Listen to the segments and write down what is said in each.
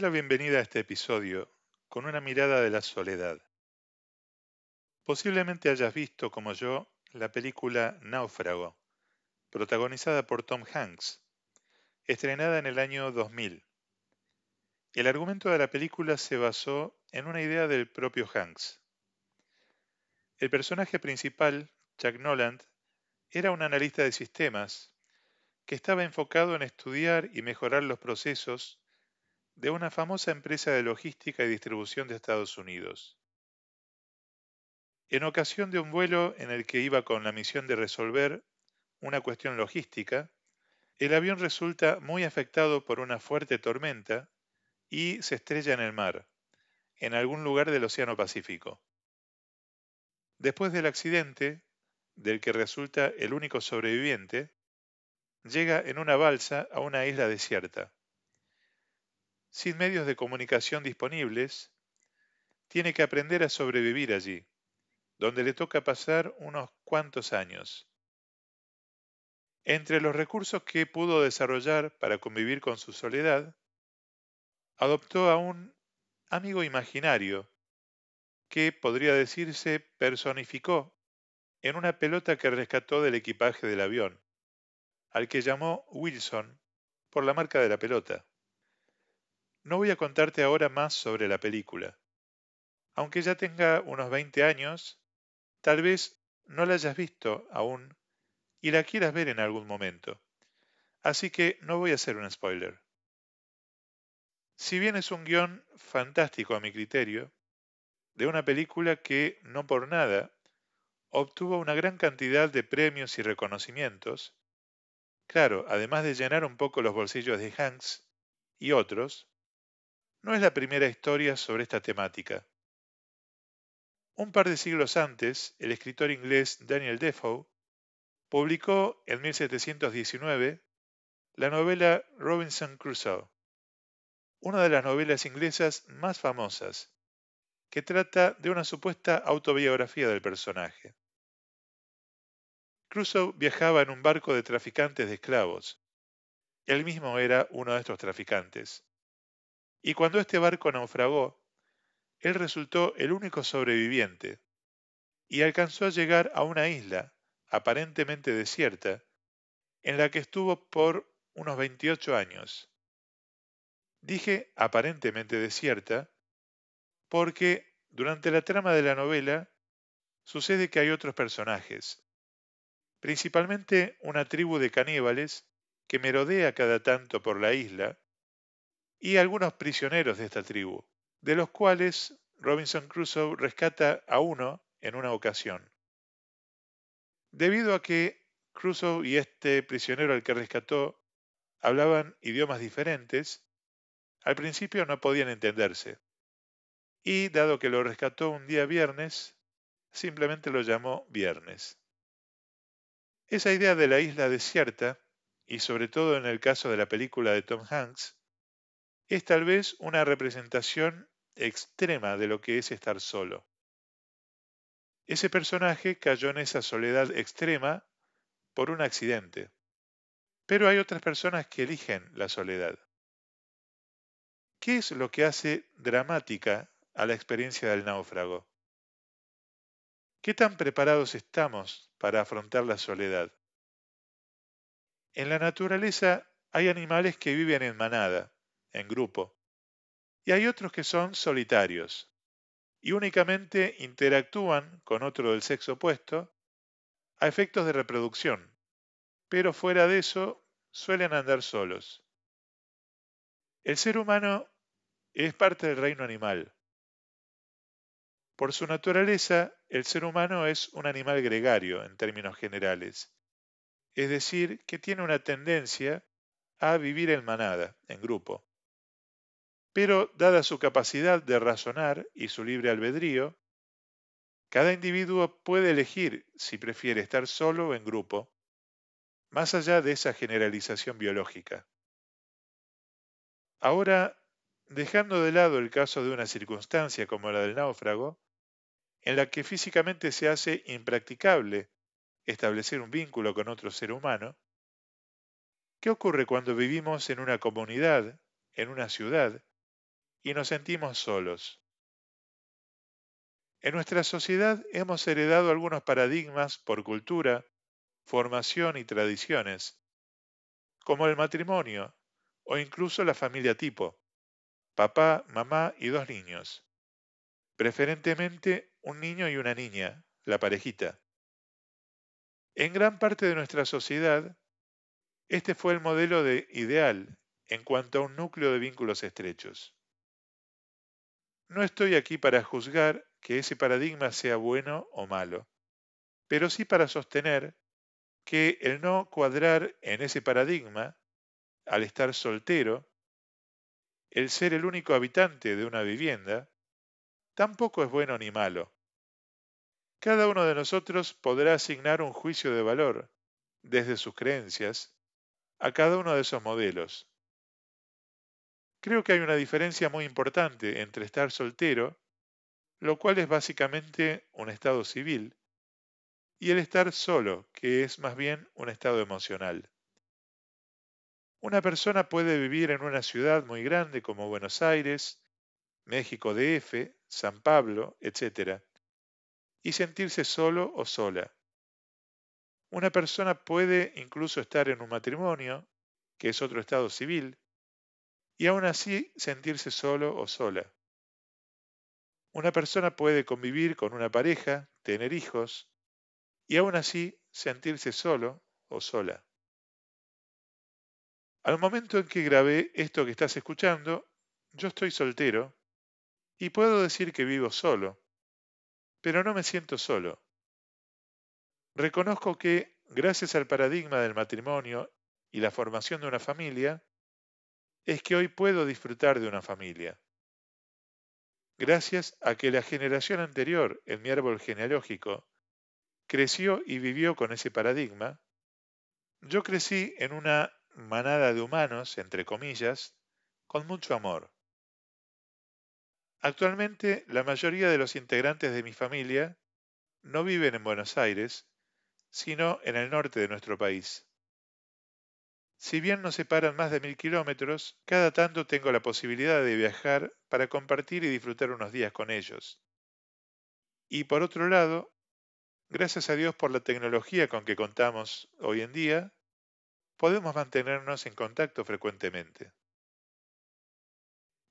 la bienvenida a este episodio con una mirada de la soledad. Posiblemente hayas visto, como yo, la película Náufrago, protagonizada por Tom Hanks, estrenada en el año 2000. El argumento de la película se basó en una idea del propio Hanks. El personaje principal, Jack Noland, era un analista de sistemas que estaba enfocado en estudiar y mejorar los procesos de una famosa empresa de logística y distribución de Estados Unidos. En ocasión de un vuelo en el que iba con la misión de resolver una cuestión logística, el avión resulta muy afectado por una fuerte tormenta y se estrella en el mar, en algún lugar del Océano Pacífico. Después del accidente, del que resulta el único sobreviviente, llega en una balsa a una isla desierta sin medios de comunicación disponibles, tiene que aprender a sobrevivir allí, donde le toca pasar unos cuantos años. Entre los recursos que pudo desarrollar para convivir con su soledad, adoptó a un amigo imaginario que, podría decirse, personificó en una pelota que rescató del equipaje del avión, al que llamó Wilson por la marca de la pelota. No voy a contarte ahora más sobre la película. Aunque ya tenga unos 20 años, tal vez no la hayas visto aún y la quieras ver en algún momento. Así que no voy a hacer un spoiler. Si bien es un guion fantástico a mi criterio, de una película que, no por nada, obtuvo una gran cantidad de premios y reconocimientos, claro, además de llenar un poco los bolsillos de Hanks y otros, no es la primera historia sobre esta temática. Un par de siglos antes, el escritor inglés Daniel Defoe publicó en 1719 la novela Robinson Crusoe, una de las novelas inglesas más famosas, que trata de una supuesta autobiografía del personaje. Crusoe viajaba en un barco de traficantes de esclavos. Él mismo era uno de estos traficantes. Y cuando este barco naufragó, él resultó el único sobreviviente y alcanzó a llegar a una isla aparentemente desierta, en la que estuvo por unos 28 años. Dije aparentemente desierta porque durante la trama de la novela sucede que hay otros personajes, principalmente una tribu de caníbales que merodea cada tanto por la isla y algunos prisioneros de esta tribu, de los cuales Robinson Crusoe rescata a uno en una ocasión. Debido a que Crusoe y este prisionero al que rescató hablaban idiomas diferentes, al principio no podían entenderse. Y dado que lo rescató un día viernes, simplemente lo llamó viernes. Esa idea de la isla desierta, y sobre todo en el caso de la película de Tom Hanks, es tal vez una representación extrema de lo que es estar solo. Ese personaje cayó en esa soledad extrema por un accidente. Pero hay otras personas que eligen la soledad. ¿Qué es lo que hace dramática a la experiencia del náufrago? ¿Qué tan preparados estamos para afrontar la soledad? En la naturaleza hay animales que viven en manada, en grupo. Y hay otros que son solitarios y únicamente interactúan con otro del sexo opuesto a efectos de reproducción, pero fuera de eso suelen andar solos. El ser humano es parte del reino animal. Por su naturaleza, el ser humano es un animal gregario en términos generales, es decir, que tiene una tendencia a vivir en manada, en grupo. Pero dada su capacidad de razonar y su libre albedrío, cada individuo puede elegir si prefiere estar solo o en grupo, más allá de esa generalización biológica. Ahora, dejando de lado el caso de una circunstancia como la del náufrago, en la que físicamente se hace impracticable establecer un vínculo con otro ser humano, ¿qué ocurre cuando vivimos en una comunidad, en una ciudad, y nos sentimos solos. En nuestra sociedad hemos heredado algunos paradigmas por cultura, formación y tradiciones, como el matrimonio o incluso la familia tipo, papá, mamá y dos niños, preferentemente un niño y una niña, la parejita. En gran parte de nuestra sociedad, este fue el modelo de ideal en cuanto a un núcleo de vínculos estrechos. No estoy aquí para juzgar que ese paradigma sea bueno o malo, pero sí para sostener que el no cuadrar en ese paradigma, al estar soltero, el ser el único habitante de una vivienda, tampoco es bueno ni malo. Cada uno de nosotros podrá asignar un juicio de valor, desde sus creencias, a cada uno de esos modelos. Creo que hay una diferencia muy importante entre estar soltero, lo cual es básicamente un estado civil, y el estar solo, que es más bien un estado emocional. Una persona puede vivir en una ciudad muy grande como Buenos Aires, México DF, San Pablo, etc., y sentirse solo o sola. Una persona puede incluso estar en un matrimonio, que es otro estado civil, y aún así sentirse solo o sola. Una persona puede convivir con una pareja, tener hijos, y aún así sentirse solo o sola. Al momento en que grabé esto que estás escuchando, yo estoy soltero y puedo decir que vivo solo, pero no me siento solo. Reconozco que, gracias al paradigma del matrimonio y la formación de una familia, es que hoy puedo disfrutar de una familia. Gracias a que la generación anterior en mi árbol genealógico creció y vivió con ese paradigma, yo crecí en una manada de humanos, entre comillas, con mucho amor. Actualmente la mayoría de los integrantes de mi familia no viven en Buenos Aires, sino en el norte de nuestro país. Si bien nos separan más de mil kilómetros, cada tanto tengo la posibilidad de viajar para compartir y disfrutar unos días con ellos. Y por otro lado, gracias a Dios por la tecnología con que contamos hoy en día, podemos mantenernos en contacto frecuentemente.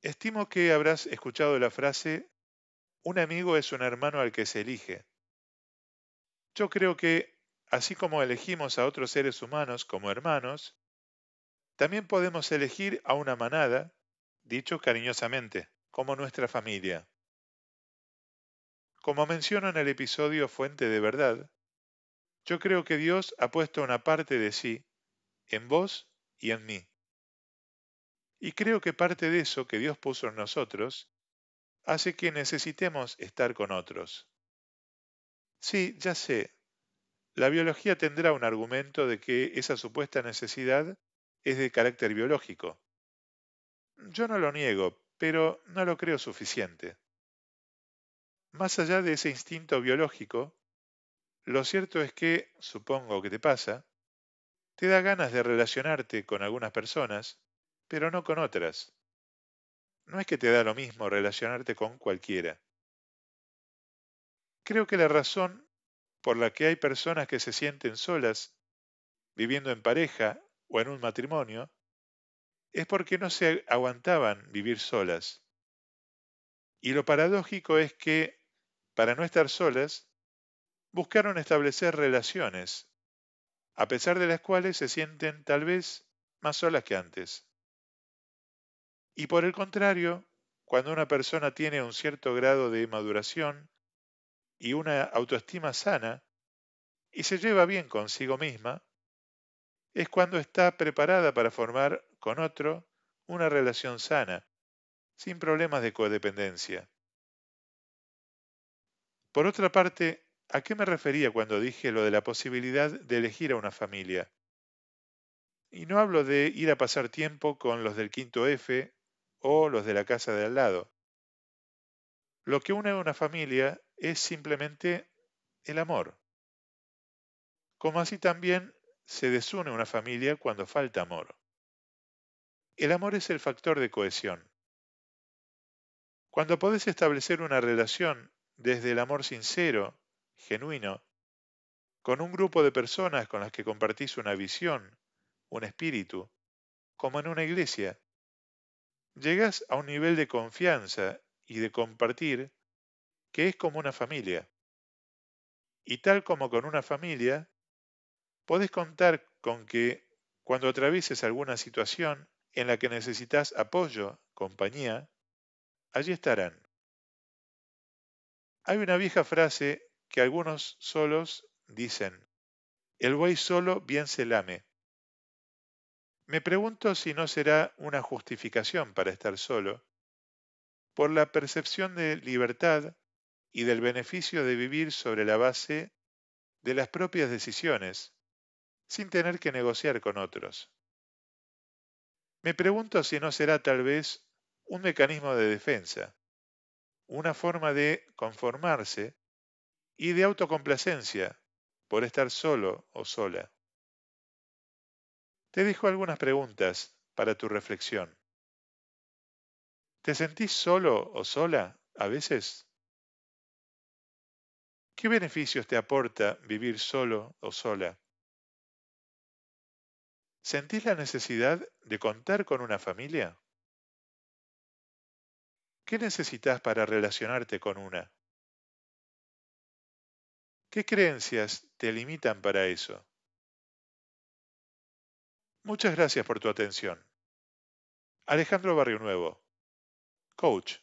Estimo que habrás escuchado la frase, un amigo es un hermano al que se elige. Yo creo que, así como elegimos a otros seres humanos como hermanos, también podemos elegir a una manada, dicho cariñosamente, como nuestra familia. Como menciono en el episodio Fuente de Verdad, yo creo que Dios ha puesto una parte de sí en vos y en mí. Y creo que parte de eso que Dios puso en nosotros hace que necesitemos estar con otros. Sí, ya sé, la biología tendrá un argumento de que esa supuesta necesidad es de carácter biológico. Yo no lo niego, pero no lo creo suficiente. Más allá de ese instinto biológico, lo cierto es que, supongo que te pasa, te da ganas de relacionarte con algunas personas, pero no con otras. No es que te da lo mismo relacionarte con cualquiera. Creo que la razón por la que hay personas que se sienten solas, viviendo en pareja o en un matrimonio, es porque no se aguantaban vivir solas. Y lo paradójico es que, para no estar solas, buscaron establecer relaciones, a pesar de las cuales se sienten tal vez más solas que antes. Y por el contrario, cuando una persona tiene un cierto grado de maduración y una autoestima sana, y se lleva bien consigo misma, es cuando está preparada para formar con otro una relación sana, sin problemas de codependencia. Por otra parte, ¿a qué me refería cuando dije lo de la posibilidad de elegir a una familia? Y no hablo de ir a pasar tiempo con los del quinto F o los de la casa de al lado. Lo que une a una familia es simplemente el amor. Como así también se desune una familia cuando falta amor. El amor es el factor de cohesión. Cuando podés establecer una relación desde el amor sincero, genuino, con un grupo de personas con las que compartís una visión, un espíritu, como en una iglesia, llegas a un nivel de confianza y de compartir que es como una familia. Y tal como con una familia, podés contar con que cuando atravieses alguna situación en la que necesitas apoyo, compañía, allí estarán. Hay una vieja frase que algunos solos dicen, el buey solo bien se lame. Me pregunto si no será una justificación para estar solo, por la percepción de libertad y del beneficio de vivir sobre la base de las propias decisiones, sin tener que negociar con otros. Me pregunto si no será tal vez un mecanismo de defensa, una forma de conformarse y de autocomplacencia por estar solo o sola. Te dejo algunas preguntas para tu reflexión. ¿Te sentís solo o sola a veces? ¿Qué beneficios te aporta vivir solo o sola? ¿Sentís la necesidad de contar con una familia? ¿Qué necesitas para relacionarte con una? ¿Qué creencias te limitan para eso? Muchas gracias por tu atención. Alejandro Barrio Nuevo, coach